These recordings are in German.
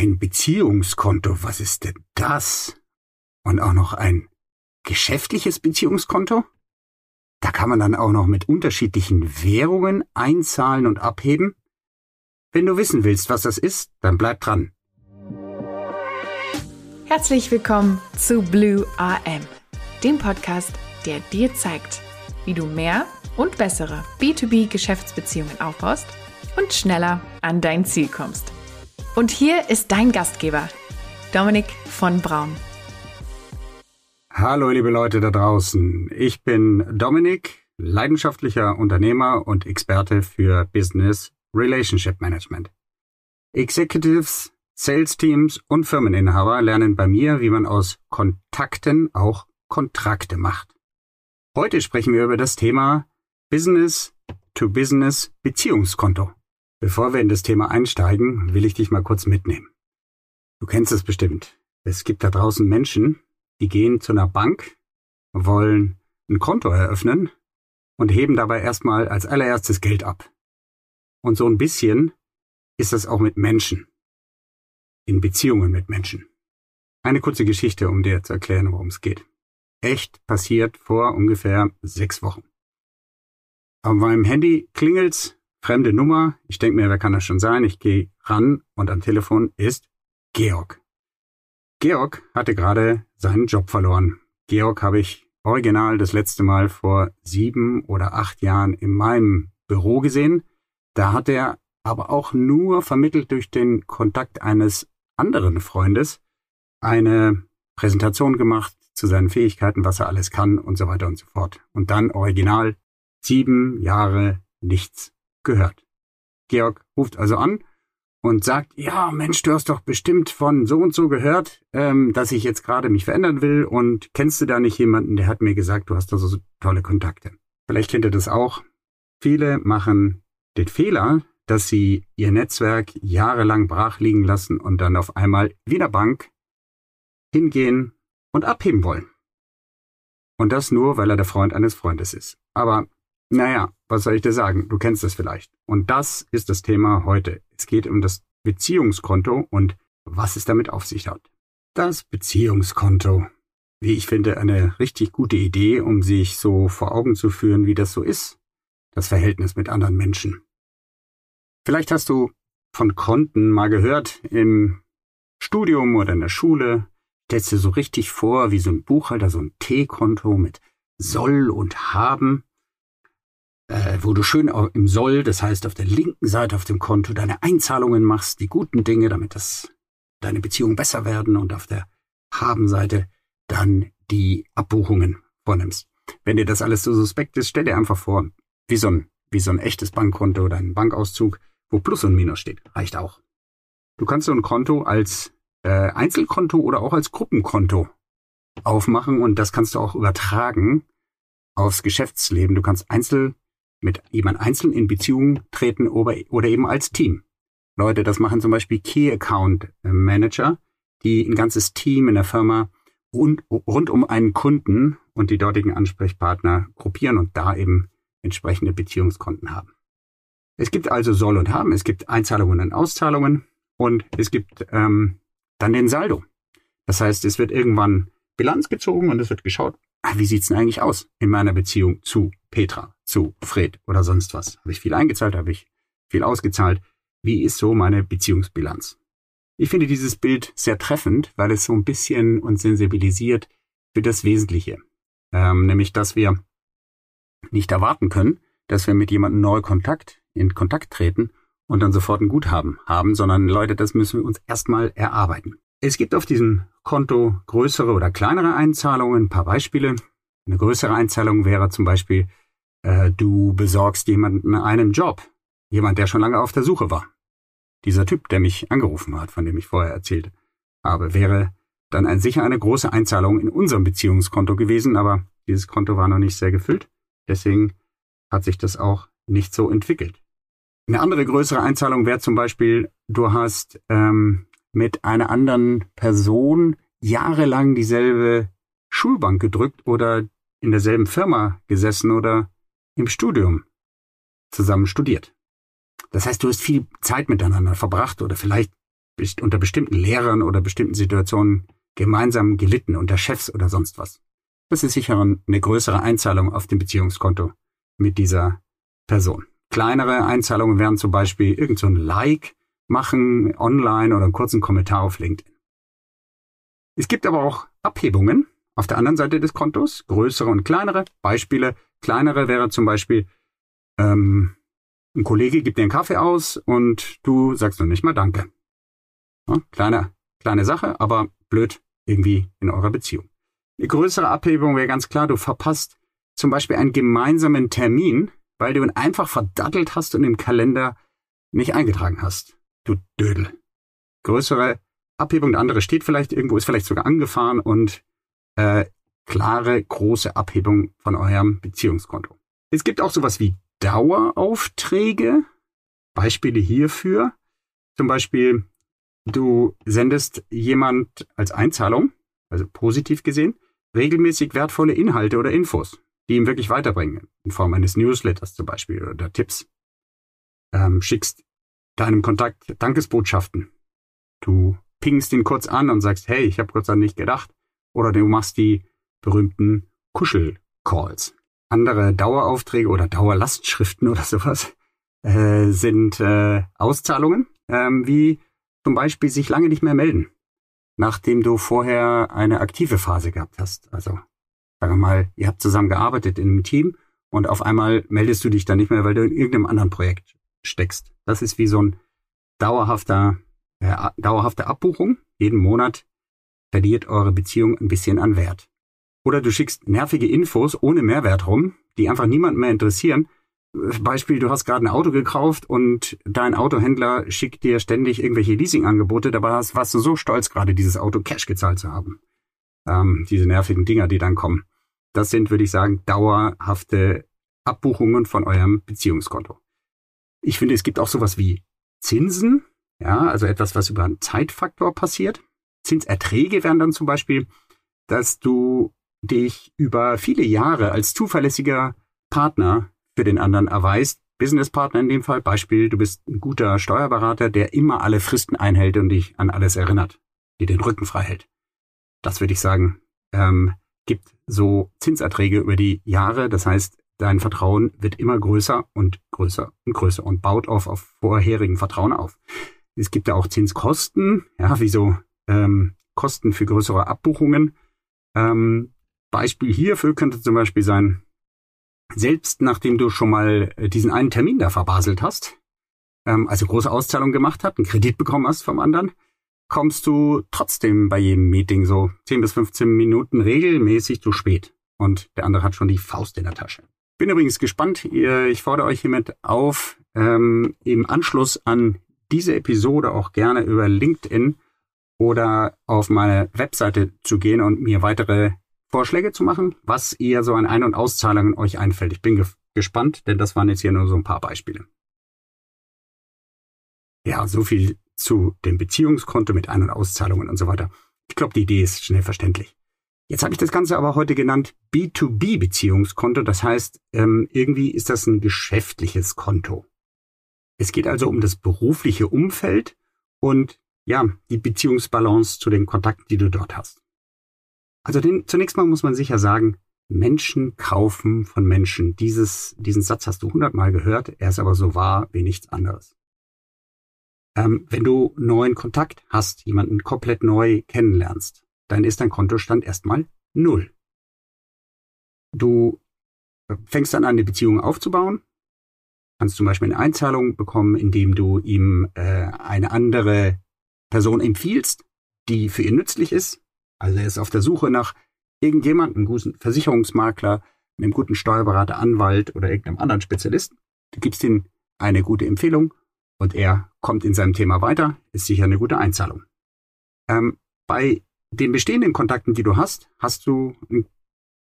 Ein Beziehungskonto, was ist denn das? Und auch noch ein geschäftliches Beziehungskonto? Da kann man dann auch noch mit unterschiedlichen Währungen einzahlen und abheben? Wenn du wissen willst, was das ist, dann bleib dran. Herzlich willkommen zu Blue AM, dem Podcast, der dir zeigt, wie du mehr und bessere B2B-Geschäftsbeziehungen aufbaust und schneller an dein Ziel kommst. Und hier ist dein Gastgeber, Dominik von Braun. Hallo liebe Leute da draußen, ich bin Dominik, leidenschaftlicher Unternehmer und Experte für Business Relationship Management. Executives, Sales Teams und Firmeninhaber lernen bei mir, wie man aus Kontakten auch Kontrakte macht. Heute sprechen wir über das Thema Business to Business Beziehungskonto. Bevor wir in das Thema einsteigen, will ich dich mal kurz mitnehmen. Du kennst es bestimmt. Es gibt da draußen Menschen, die gehen zu einer Bank, wollen ein Konto eröffnen und heben dabei erstmal als allererstes Geld ab. Und so ein bisschen ist das auch mit Menschen. In Beziehungen mit Menschen. Eine kurze Geschichte, um dir zu erklären, worum es geht. Echt passiert vor ungefähr sechs Wochen. Auf meinem Handy klingelt's, Fremde Nummer. Ich denke mir, wer kann das schon sein? Ich gehe ran und am Telefon ist Georg. Georg hatte gerade seinen Job verloren. Georg habe ich original das letzte Mal vor sieben oder acht Jahren in meinem Büro gesehen. Da hat er aber auch nur vermittelt durch den Kontakt eines anderen Freundes eine Präsentation gemacht zu seinen Fähigkeiten, was er alles kann und so weiter und so fort. Und dann original sieben Jahre nichts gehört. Georg ruft also an und sagt, ja, Mensch, du hast doch bestimmt von so und so gehört, ähm, dass ich jetzt gerade mich verändern will und kennst du da nicht jemanden, der hat mir gesagt, du hast da so tolle Kontakte. Vielleicht kennt ihr das auch. Viele machen den Fehler, dass sie ihr Netzwerk jahrelang brach liegen lassen und dann auf einmal wieder Bank hingehen und abheben wollen. Und das nur, weil er der Freund eines Freundes ist. Aber naja, was soll ich dir sagen? Du kennst es vielleicht. Und das ist das Thema heute. Es geht um das Beziehungskonto und was es damit auf sich hat. Das Beziehungskonto. Wie ich finde, eine richtig gute Idee, um sich so vor Augen zu führen, wie das so ist. Das Verhältnis mit anderen Menschen. Vielleicht hast du von Konten mal gehört im Studium oder in der Schule. Stellst dir so richtig vor, wie so ein Buchhalter, so ein T-Konto mit soll und haben äh, wo du schön im Soll, das heißt auf der linken Seite auf dem Konto, deine Einzahlungen machst, die guten Dinge, damit das deine Beziehungen besser werden und auf der Haben-Seite dann die Abbuchungen vornimmst. Wenn dir das alles so suspekt ist, stell dir einfach vor, wie so ein, wie so ein echtes Bankkonto oder ein Bankauszug, wo Plus und Minus steht. Reicht auch. Du kannst so ein Konto als äh, Einzelkonto oder auch als Gruppenkonto aufmachen und das kannst du auch übertragen aufs Geschäftsleben. Du kannst Einzel mit jemand einzeln in Beziehung treten oder eben als Team. Leute, das machen zum Beispiel Key Account Manager, die ein ganzes Team in der Firma rund, rund um einen Kunden und die dortigen Ansprechpartner gruppieren und da eben entsprechende Beziehungskonten haben. Es gibt also Soll und Haben, es gibt Einzahlungen und Auszahlungen und es gibt ähm, dann den Saldo. Das heißt, es wird irgendwann Bilanz gezogen und es wird geschaut, ah, wie sieht's denn eigentlich aus in meiner Beziehung zu Petra, zu Fred oder sonst was? Habe ich viel eingezahlt? Habe ich viel ausgezahlt? Wie ist so meine Beziehungsbilanz? Ich finde dieses Bild sehr treffend, weil es so ein bisschen uns sensibilisiert für das Wesentliche. Ähm, nämlich, dass wir nicht erwarten können, dass wir mit jemandem neu Kontakt, in Kontakt treten und dann sofort ein Guthaben haben, sondern Leute, das müssen wir uns erstmal erarbeiten. Es gibt auf diesem Konto größere oder kleinere Einzahlungen. Ein paar Beispiele. Eine größere Einzahlung wäre zum Beispiel, äh, du besorgst jemanden einen Job. Jemand, der schon lange auf der Suche war. Dieser Typ, der mich angerufen hat, von dem ich vorher erzählt habe, wäre dann ein, sicher eine große Einzahlung in unserem Beziehungskonto gewesen, aber dieses Konto war noch nicht sehr gefüllt. Deswegen hat sich das auch nicht so entwickelt. Eine andere größere Einzahlung wäre zum Beispiel, du hast ähm, mit einer anderen Person jahrelang dieselbe Schulbank gedrückt oder in derselben Firma gesessen oder im Studium zusammen studiert. Das heißt, du hast viel Zeit miteinander verbracht oder vielleicht unter bestimmten Lehrern oder bestimmten Situationen gemeinsam gelitten unter Chefs oder sonst was. Das ist sicher eine größere Einzahlung auf dem Beziehungskonto mit dieser Person. Kleinere Einzahlungen wären zum Beispiel irgend so ein Like machen online oder einen kurzen Kommentar auf LinkedIn. Es gibt aber auch Abhebungen auf der anderen Seite des Kontos, größere und kleinere. Beispiele, kleinere wäre zum Beispiel, ähm, ein Kollege gibt dir einen Kaffee aus und du sagst noch nicht mal Danke. Ja, kleine, kleine Sache, aber blöd irgendwie in eurer Beziehung. Eine größere Abhebung wäre ganz klar, du verpasst zum Beispiel einen gemeinsamen Termin, weil du ihn einfach verdattelt hast und im Kalender nicht eingetragen hast. Du Dödel. Größere Abhebung, der andere steht vielleicht irgendwo, ist vielleicht sogar angefahren und äh, klare, große Abhebung von eurem Beziehungskonto. Es gibt auch sowas wie Daueraufträge. Beispiele hierfür. Zum Beispiel, du sendest jemand als Einzahlung, also positiv gesehen, regelmäßig wertvolle Inhalte oder Infos, die ihm wirklich weiterbringen, in Form eines Newsletters zum Beispiel oder Tipps. Ähm, schickst deinem Kontakt Dankesbotschaften. Du pingst ihn kurz an und sagst, hey, ich habe kurz an dich gedacht. Oder du machst die berühmten Kuschel-Calls. Andere Daueraufträge oder Dauerlastschriften oder sowas äh, sind äh, Auszahlungen, ähm, wie zum Beispiel sich lange nicht mehr melden nachdem du vorher eine aktive Phase gehabt hast. Also, sagen wir mal, ihr habt zusammen gearbeitet in einem Team und auf einmal meldest du dich dann nicht mehr, weil du in irgendeinem anderen Projekt steckst. Das ist wie so ein dauerhafter, äh, dauerhafte Abbuchung. Jeden Monat verliert eure Beziehung ein bisschen an Wert. Oder du schickst nervige Infos ohne Mehrwert rum, die einfach niemanden mehr interessieren, Beispiel, du hast gerade ein Auto gekauft und dein Autohändler schickt dir ständig irgendwelche Leasingangebote, dabei hast, warst du so stolz, gerade dieses Auto Cash gezahlt zu haben. Ähm, diese nervigen Dinger, die dann kommen. Das sind, würde ich sagen, dauerhafte Abbuchungen von eurem Beziehungskonto. Ich finde, es gibt auch sowas wie Zinsen, ja, also etwas, was über einen Zeitfaktor passiert. Zinserträge wären dann zum Beispiel, dass du dich über viele Jahre als zuverlässiger Partner für den anderen erweist. Businesspartner in dem Fall, Beispiel, du bist ein guter Steuerberater, der immer alle Fristen einhält und dich an alles erinnert, dir den Rücken frei hält. Das würde ich sagen, ähm, gibt so Zinserträge über die Jahre. Das heißt, dein Vertrauen wird immer größer und größer und größer und baut auf, auf vorherigen Vertrauen auf. Es gibt ja auch Zinskosten, ja, wie so ähm, Kosten für größere Abbuchungen. Ähm, Beispiel hierfür könnte zum Beispiel sein, selbst nachdem du schon mal äh, diesen einen Termin da verbaselt hast, ähm, also große Auszahlung gemacht hast, einen Kredit bekommen hast vom anderen, kommst du trotzdem bei jedem Meeting so 10 bis 15 Minuten regelmäßig zu spät. Und der andere hat schon die Faust in der Tasche. Bin übrigens gespannt. Ich fordere euch hiermit auf, ähm, im Anschluss an diese Episode auch gerne über LinkedIn oder auf meine Webseite zu gehen und mir weitere Vorschläge zu machen, was ihr so an Ein- und Auszahlungen euch einfällt. Ich bin ge gespannt, denn das waren jetzt hier nur so ein paar Beispiele. Ja, so viel zu dem Beziehungskonto mit Ein- und Auszahlungen und so weiter. Ich glaube, die Idee ist schnell verständlich. Jetzt habe ich das Ganze aber heute genannt B2B-Beziehungskonto. Das heißt, ähm, irgendwie ist das ein geschäftliches Konto. Es geht also um das berufliche Umfeld und ja, die Beziehungsbalance zu den Kontakten, die du dort hast. Also den, zunächst mal muss man sicher sagen, Menschen kaufen von Menschen. Dieses, diesen Satz hast du hundertmal gehört, er ist aber so wahr wie nichts anderes. Ähm, wenn du neuen Kontakt hast, jemanden komplett neu kennenlernst, dann ist dein Kontostand erstmal null. Du fängst dann an, eine Beziehung aufzubauen, kannst zum Beispiel eine Einzahlung bekommen, indem du ihm äh, eine andere Person empfiehlst, die für ihn nützlich ist, also er ist auf der Suche nach irgendjemandem, einem guten Versicherungsmakler, einem guten Steuerberater, Anwalt oder irgendeinem anderen Spezialisten. Du gibst ihm eine gute Empfehlung und er kommt in seinem Thema weiter, ist sicher eine gute Einzahlung. Ähm, bei den bestehenden Kontakten, die du hast, hast du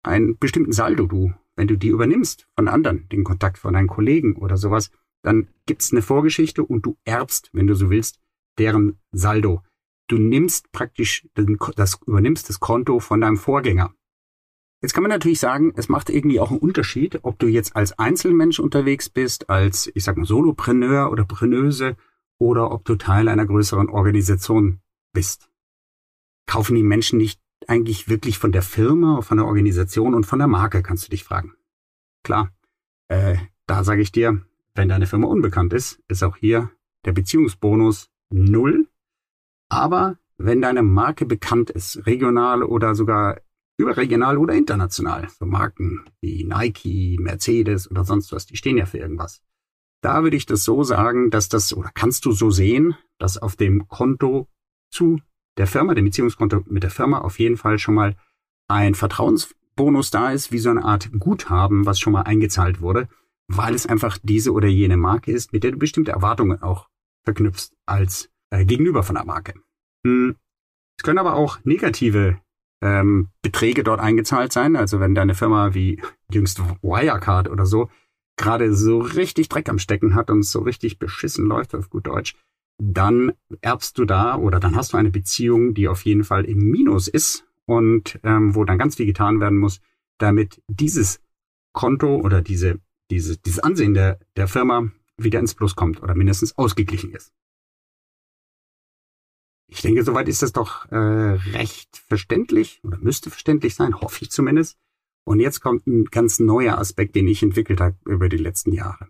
einen bestimmten Saldo. Du, wenn du die übernimmst von anderen, den Kontakt von deinen Kollegen oder sowas, dann gibt's eine Vorgeschichte und du erbst, wenn du so willst, deren Saldo du nimmst praktisch das, übernimmst das Konto von deinem Vorgänger. Jetzt kann man natürlich sagen, es macht irgendwie auch einen Unterschied, ob du jetzt als Einzelmensch unterwegs bist, als, ich sag mal, Solopreneur oder Preneuse oder ob du Teil einer größeren Organisation bist. Kaufen die Menschen nicht eigentlich wirklich von der Firma, von der Organisation und von der Marke, kannst du dich fragen. Klar, äh, da sage ich dir, wenn deine Firma unbekannt ist, ist auch hier der Beziehungsbonus null. Aber wenn deine Marke bekannt ist, regional oder sogar überregional oder international, so Marken wie Nike, Mercedes oder sonst was, die stehen ja für irgendwas. Da würde ich das so sagen, dass das, oder kannst du so sehen, dass auf dem Konto zu der Firma, dem Beziehungskonto mit der Firma auf jeden Fall schon mal ein Vertrauensbonus da ist, wie so eine Art Guthaben, was schon mal eingezahlt wurde, weil es einfach diese oder jene Marke ist, mit der du bestimmte Erwartungen auch verknüpfst als äh, Gegenüber von der Marke. Hm. Es können aber auch negative ähm, Beträge dort eingezahlt sein. Also wenn deine Firma wie jüngst Wirecard oder so gerade so richtig Dreck am Stecken hat und so richtig beschissen läuft auf gut Deutsch, dann erbst du da oder dann hast du eine Beziehung, die auf jeden Fall im Minus ist und ähm, wo dann ganz viel getan werden muss, damit dieses Konto oder diese, diese, dieses Ansehen der, der Firma wieder ins Plus kommt oder mindestens ausgeglichen ist. Ich denke, soweit ist das doch äh, recht verständlich oder müsste verständlich sein, hoffe ich zumindest. Und jetzt kommt ein ganz neuer Aspekt, den ich entwickelt habe über die letzten Jahre.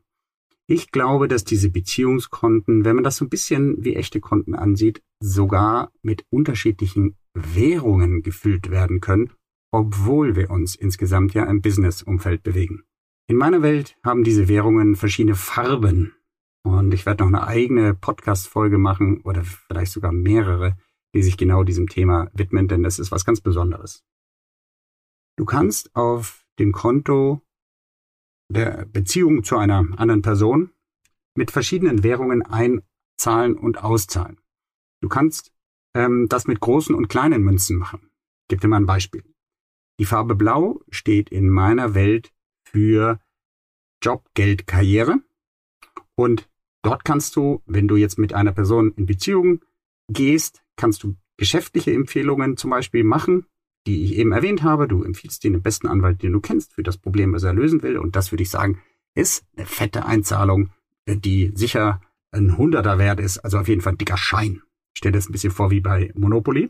Ich glaube, dass diese Beziehungskonten, wenn man das so ein bisschen wie echte Konten ansieht, sogar mit unterschiedlichen Währungen gefüllt werden können, obwohl wir uns insgesamt ja im Business-Umfeld bewegen. In meiner Welt haben diese Währungen verschiedene Farben und ich werde noch eine eigene Podcast-Folge machen oder vielleicht sogar mehrere, die sich genau diesem Thema widmen, denn das ist was ganz Besonderes. Du kannst auf dem Konto der Beziehung zu einer anderen Person mit verschiedenen Währungen einzahlen und auszahlen. Du kannst ähm, das mit großen und kleinen Münzen machen. Ich gebe dir mal ein Beispiel. Die Farbe Blau steht in meiner Welt für Job, Geld, Karriere. Und Dort kannst du, wenn du jetzt mit einer Person in Beziehung gehst, kannst du geschäftliche Empfehlungen zum Beispiel machen, die ich eben erwähnt habe. Du empfiehlst dir den besten Anwalt, den du kennst, für das Problem, was er lösen will. Und das würde ich sagen, ist eine fette Einzahlung, die sicher ein Hunderter wert ist, also auf jeden Fall ein dicker Schein. Ich stelle das ein bisschen vor wie bei Monopoly.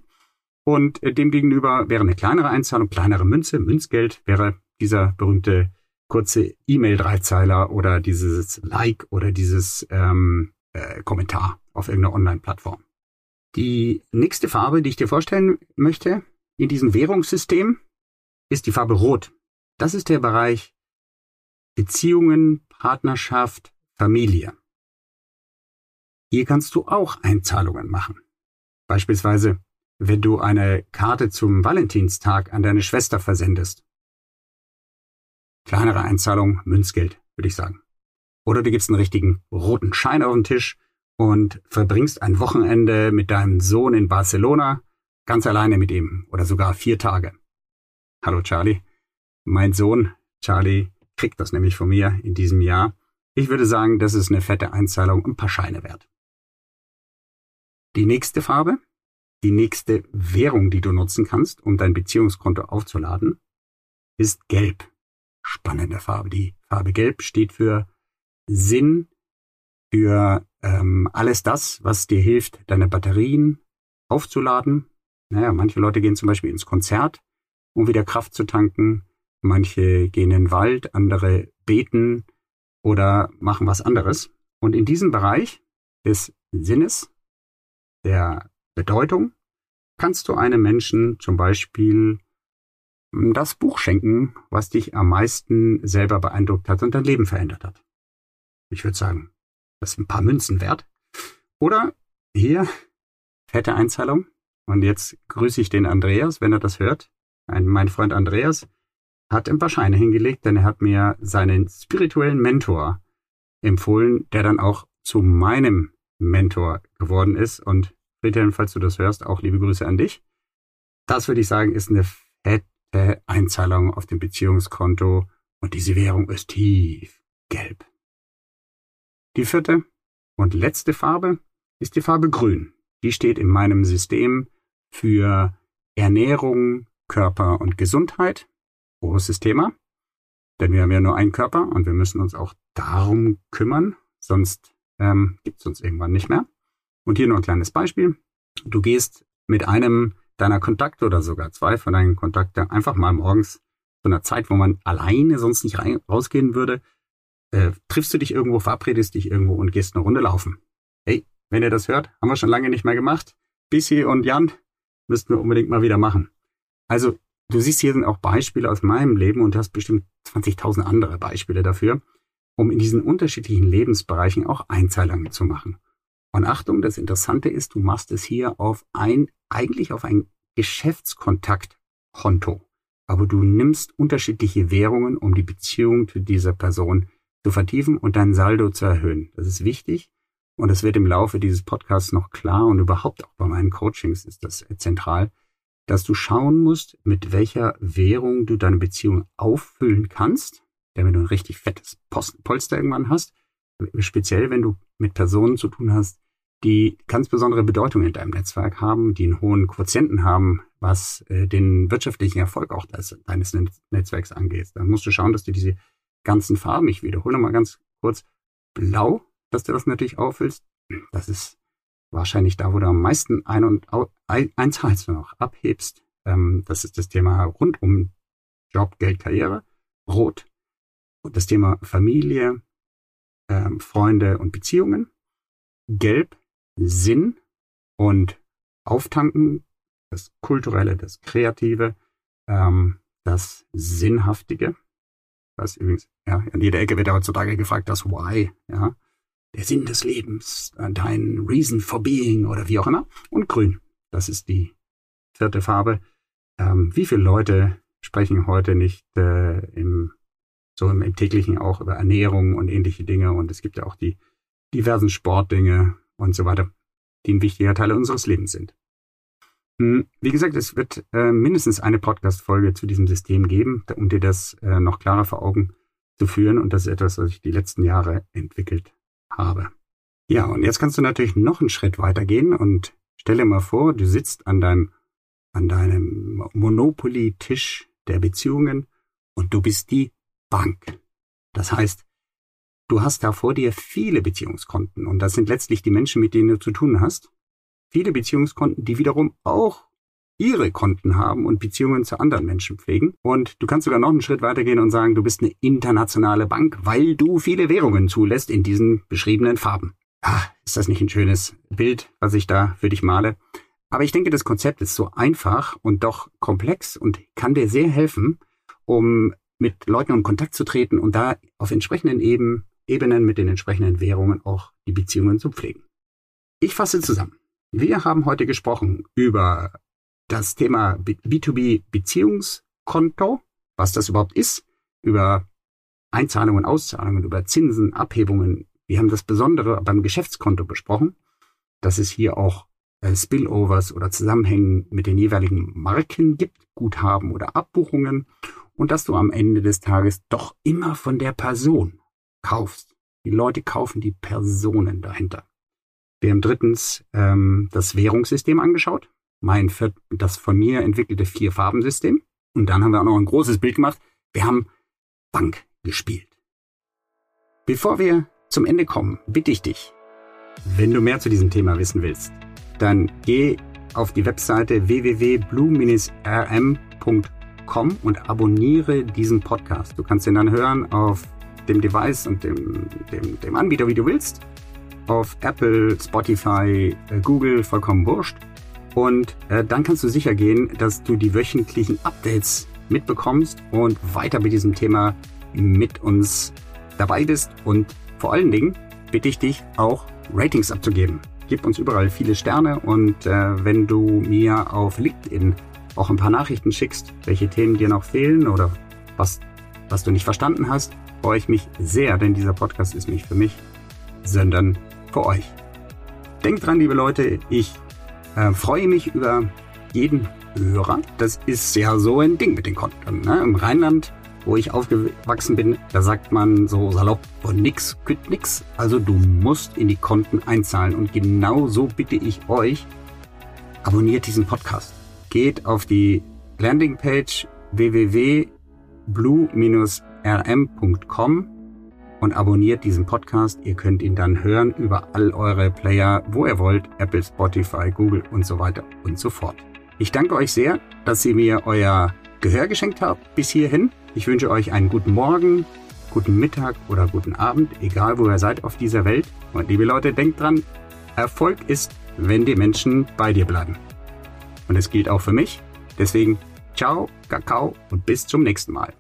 Und demgegenüber wäre eine kleinere Einzahlung, kleinere Münze, Münzgeld, wäre dieser berühmte kurze E-Mail-Dreizeiler oder dieses Like oder dieses ähm, äh, Kommentar auf irgendeiner Online-Plattform. Die nächste Farbe, die ich dir vorstellen möchte in diesem Währungssystem, ist die Farbe Rot. Das ist der Bereich Beziehungen, Partnerschaft, Familie. Hier kannst du auch Einzahlungen machen. Beispielsweise, wenn du eine Karte zum Valentinstag an deine Schwester versendest kleinere Einzahlung, Münzgeld, würde ich sagen. Oder du gibst einen richtigen roten Schein auf den Tisch und verbringst ein Wochenende mit deinem Sohn in Barcelona, ganz alleine mit ihm oder sogar vier Tage. Hallo Charlie. Mein Sohn, Charlie, kriegt das nämlich von mir in diesem Jahr. Ich würde sagen, das ist eine fette Einzahlung, ein paar Scheine wert. Die nächste Farbe, die nächste Währung, die du nutzen kannst, um dein Beziehungskonto aufzuladen, ist Gelb spannende Farbe. Die Farbe Gelb steht für Sinn, für ähm, alles das, was dir hilft, deine Batterien aufzuladen. Naja, manche Leute gehen zum Beispiel ins Konzert, um wieder Kraft zu tanken. Manche gehen in den Wald, andere beten oder machen was anderes. Und in diesem Bereich des Sinnes, der Bedeutung, kannst du einem Menschen zum Beispiel das Buch schenken, was dich am meisten selber beeindruckt hat und dein Leben verändert hat. Ich würde sagen, das ist ein paar Münzen wert. Oder hier, fette Einzahlung. Und jetzt grüße ich den Andreas, wenn er das hört. Ein, mein Freund Andreas hat ein paar Scheine hingelegt, denn er hat mir seinen spirituellen Mentor empfohlen, der dann auch zu meinem Mentor geworden ist. Und Friedhelm, falls du das hörst, auch liebe Grüße an dich. Das würde ich sagen, ist eine fette äh, Einzahlung auf dem Beziehungskonto und diese Währung ist tief gelb. Die vierte und letzte Farbe ist die Farbe Grün. Die steht in meinem System für Ernährung, Körper und Gesundheit. Großes Thema, denn wir haben ja nur einen Körper und wir müssen uns auch darum kümmern, sonst ähm, gibt es uns irgendwann nicht mehr. Und hier nur ein kleines Beispiel. Du gehst mit einem deiner Kontakte oder sogar zwei von deinen Kontakten einfach mal morgens zu einer Zeit, wo man alleine sonst nicht rein, rausgehen würde, äh, triffst du dich irgendwo, verabredest dich irgendwo und gehst eine Runde laufen. Hey, wenn ihr das hört, haben wir schon lange nicht mehr gemacht. Bissi und Jan müssten wir unbedingt mal wieder machen. Also, du siehst hier sind auch Beispiele aus meinem Leben und hast bestimmt 20.000 andere Beispiele dafür, um in diesen unterschiedlichen Lebensbereichen auch Einzahlungen zu machen. Und Achtung, das Interessante ist, du machst es hier auf ein, eigentlich auf ein Geschäftskontaktkonto. Aber du nimmst unterschiedliche Währungen, um die Beziehung zu dieser Person zu vertiefen und dein Saldo zu erhöhen. Das ist wichtig und es wird im Laufe dieses Podcasts noch klar und überhaupt auch bei meinen Coachings ist das zentral, dass du schauen musst, mit welcher Währung du deine Beziehung auffüllen kannst, damit du ein richtig fettes Polster irgendwann hast. Speziell, wenn du mit Personen zu tun hast, die ganz besondere Bedeutung in deinem Netzwerk haben, die einen hohen Quotienten haben, was äh, den wirtschaftlichen Erfolg auch des, deines Netzwerks angeht. Dann musst du schauen, dass du diese ganzen Farben, ich wiederhole mal ganz kurz, blau, dass du das natürlich auffüllst. Das ist wahrscheinlich da, wo du am meisten ein und einzahlst noch abhebst. Ähm, das ist das Thema rund um Job, Geld, Karriere. Rot. Und das Thema Familie, ähm, Freunde und Beziehungen. Gelb, Sinn und Auftanken, das Kulturelle, das Kreative, ähm, das Sinnhaftige. Was übrigens, ja, an jeder Ecke wird heutzutage gefragt, das Why, ja. Der Sinn des Lebens, dein Reason for Being oder wie auch immer. Und grün, das ist die vierte Farbe. Ähm, wie viele Leute sprechen heute nicht äh, im, so im, im täglichen auch über Ernährung und ähnliche Dinge und es gibt ja auch die diversen Sportdinge und so weiter, die ein wichtiger Teil unseres Lebens sind. Hm, wie gesagt, es wird äh, mindestens eine Podcast-Folge zu diesem System geben, um dir das äh, noch klarer vor Augen zu führen. Und das ist etwas, was ich die letzten Jahre entwickelt habe. Ja, und jetzt kannst du natürlich noch einen Schritt weitergehen und stelle mal vor, du sitzt an deinem, an deinem Monopoly-Tisch der Beziehungen und du bist die Bank. Das heißt, du hast da vor dir viele Beziehungskonten und das sind letztlich die Menschen, mit denen du zu tun hast viele Beziehungskonten, die wiederum auch ihre Konten haben und Beziehungen zu anderen Menschen pflegen. Und du kannst sogar noch einen Schritt weitergehen und sagen, du bist eine internationale Bank, weil du viele Währungen zulässt in diesen beschriebenen Farben. Ah, ist das nicht ein schönes Bild, was ich da für dich male? Aber ich denke, das Konzept ist so einfach und doch komplex und kann dir sehr helfen, um mit Leuten in Kontakt zu treten und da auf entsprechenden Ebenen mit den entsprechenden Währungen auch die Beziehungen zu pflegen. Ich fasse zusammen. Wir haben heute gesprochen über das Thema B2B Beziehungskonto, was das überhaupt ist, über Einzahlungen, Auszahlungen, über Zinsen, Abhebungen. Wir haben das Besondere beim Geschäftskonto besprochen, dass es hier auch äh, Spillovers oder Zusammenhängen mit den jeweiligen Marken gibt, Guthaben oder Abbuchungen und dass du am Ende des Tages doch immer von der Person kaufst. Die Leute kaufen die Personen dahinter. Wir haben drittens ähm, das Währungssystem angeschaut, mein das von mir entwickelte Vier-Farben-System. Und dann haben wir auch noch ein großes Bild gemacht. Wir haben Bank gespielt. Bevor wir zum Ende kommen, bitte ich dich, wenn du mehr zu diesem Thema wissen willst, dann geh auf die Webseite www.blue-rm.com und abonniere diesen Podcast. Du kannst ihn dann hören auf dem Device und dem, dem, dem Anbieter, wie du willst auf Apple, Spotify, äh, Google, vollkommen wurscht. Und äh, dann kannst du sicher gehen, dass du die wöchentlichen Updates mitbekommst und weiter mit diesem Thema mit uns dabei bist. Und vor allen Dingen bitte ich dich auch Ratings abzugeben. Gib uns überall viele Sterne und äh, wenn du mir auf LinkedIn auch ein paar Nachrichten schickst, welche Themen dir noch fehlen oder was, was du nicht verstanden hast, freue ich mich sehr, denn dieser Podcast ist nicht für mich, sondern für euch. Denkt dran, liebe Leute, ich äh, freue mich über jeden Hörer. Das ist ja so ein Ding mit den Konten. Ne? Im Rheinland, wo ich aufgewachsen bin, da sagt man so salopp, von nix kütt nix. Also du musst in die Konten einzahlen. Und genau so bitte ich euch, abonniert diesen Podcast. Geht auf die Landingpage www.blue-rm.com und abonniert diesen Podcast. Ihr könnt ihn dann hören über all eure Player, wo ihr wollt, Apple, Spotify, Google und so weiter und so fort. Ich danke euch sehr, dass ihr mir euer Gehör geschenkt habt bis hierhin. Ich wünsche euch einen guten Morgen, guten Mittag oder guten Abend, egal wo ihr seid auf dieser Welt. Und liebe Leute, denkt dran, Erfolg ist, wenn die Menschen bei dir bleiben. Und es gilt auch für mich. Deswegen, ciao, Kakao und bis zum nächsten Mal.